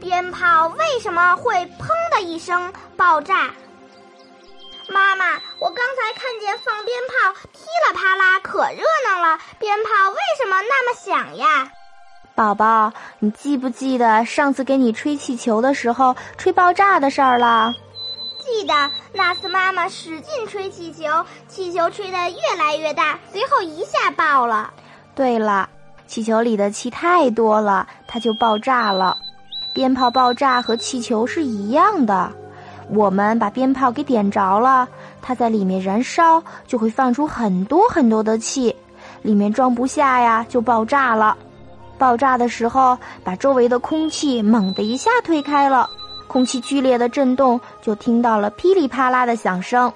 鞭炮为什么会砰的一声爆炸？妈妈，我刚才看见放鞭炮噼里啪啦，可热闹了。鞭炮为什么那么响呀？宝宝，你记不记得上次给你吹气球的时候吹爆炸的事儿了？记得那次妈妈使劲吹气球，气球吹得越来越大，随后一下爆了。对了，气球里的气太多了，它就爆炸了。鞭炮爆炸和气球是一样的。我们把鞭炮给点着了，它在里面燃烧，就会放出很多很多的气，里面装不下呀，就爆炸了。爆炸的时候，把周围的空气猛地一下推开了，空气剧烈的震动，就听到了噼里啪啦的响声。